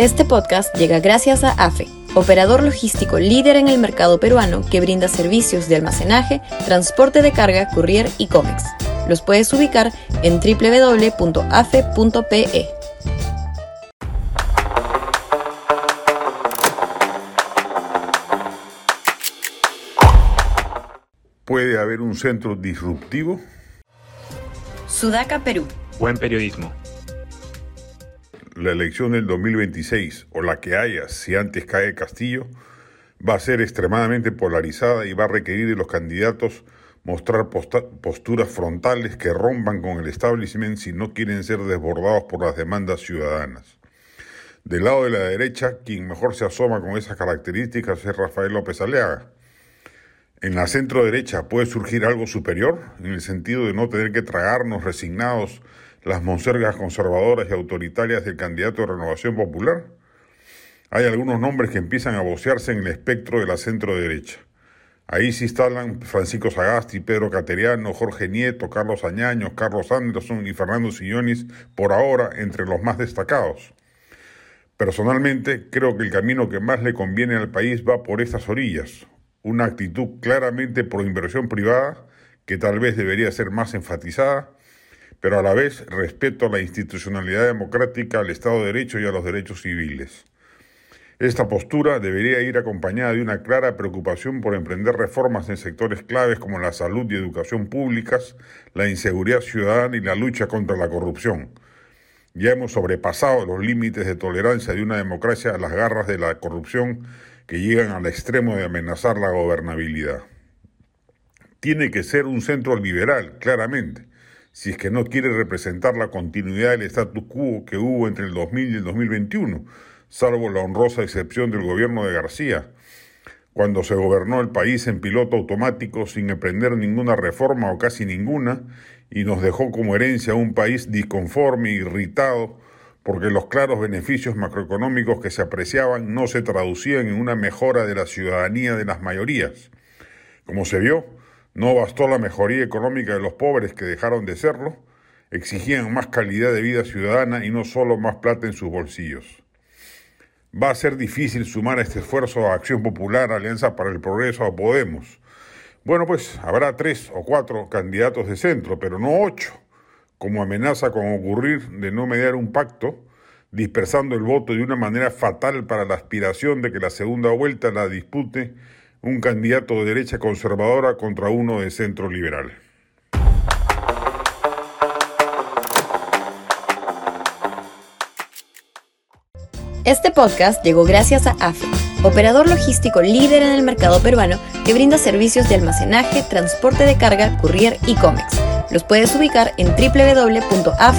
Este podcast llega gracias a AFE, operador logístico líder en el mercado peruano que brinda servicios de almacenaje, transporte de carga, courier y cómics. Los puedes ubicar en www.afe.pe. ¿Puede haber un centro disruptivo? Sudaca, Perú. Buen periodismo la elección del 2026 o la que haya si antes cae Castillo va a ser extremadamente polarizada y va a requerir de los candidatos mostrar posturas frontales que rompan con el establishment si no quieren ser desbordados por las demandas ciudadanas. Del lado de la derecha, quien mejor se asoma con esas características es Rafael López Aleaga. En la centro derecha puede surgir algo superior, en el sentido de no tener que tragarnos resignados las monsergas conservadoras y autoritarias del candidato de Renovación Popular? Hay algunos nombres que empiezan a vocearse en el espectro de la centro derecha. Ahí se instalan Francisco Sagasti, Pedro Cateriano, Jorge Nieto, Carlos Añaños, Carlos Anderson y Fernando Sillonis, por ahora entre los más destacados. Personalmente, creo que el camino que más le conviene al país va por estas orillas, una actitud claramente pro inversión privada, que tal vez debería ser más enfatizada, pero a la vez respeto a la institucionalidad democrática, al Estado de Derecho y a los derechos civiles. Esta postura debería ir acompañada de una clara preocupación por emprender reformas en sectores claves como la salud y educación públicas, la inseguridad ciudadana y la lucha contra la corrupción. Ya hemos sobrepasado los límites de tolerancia de una democracia a las garras de la corrupción que llegan al extremo de amenazar la gobernabilidad. Tiene que ser un centro liberal, claramente, si es que no quiere representar la continuidad del status quo que hubo entre el 2000 y el 2021, salvo la honrosa excepción del gobierno de García, cuando se gobernó el país en piloto automático sin emprender ninguna reforma o casi ninguna, y nos dejó como herencia un país disconforme, irritado, porque los claros beneficios macroeconómicos que se apreciaban no se traducían en una mejora de la ciudadanía de las mayorías. Como se vio, no bastó la mejoría económica de los pobres que dejaron de serlo, exigían más calidad de vida ciudadana y no solo más plata en sus bolsillos. Va a ser difícil sumar este esfuerzo a Acción Popular, Alianza para el Progreso o Podemos. Bueno, pues habrá tres o cuatro candidatos de centro, pero no ocho, como amenaza con ocurrir de no mediar un pacto, dispersando el voto de una manera fatal para la aspiración de que la segunda vuelta la dispute un candidato de derecha conservadora contra uno de centro liberal. Este podcast llegó gracias a AFE, operador logístico líder en el mercado peruano que brinda servicios de almacenaje, transporte de carga, courier y cómics. Los puedes ubicar en www.afe.pe.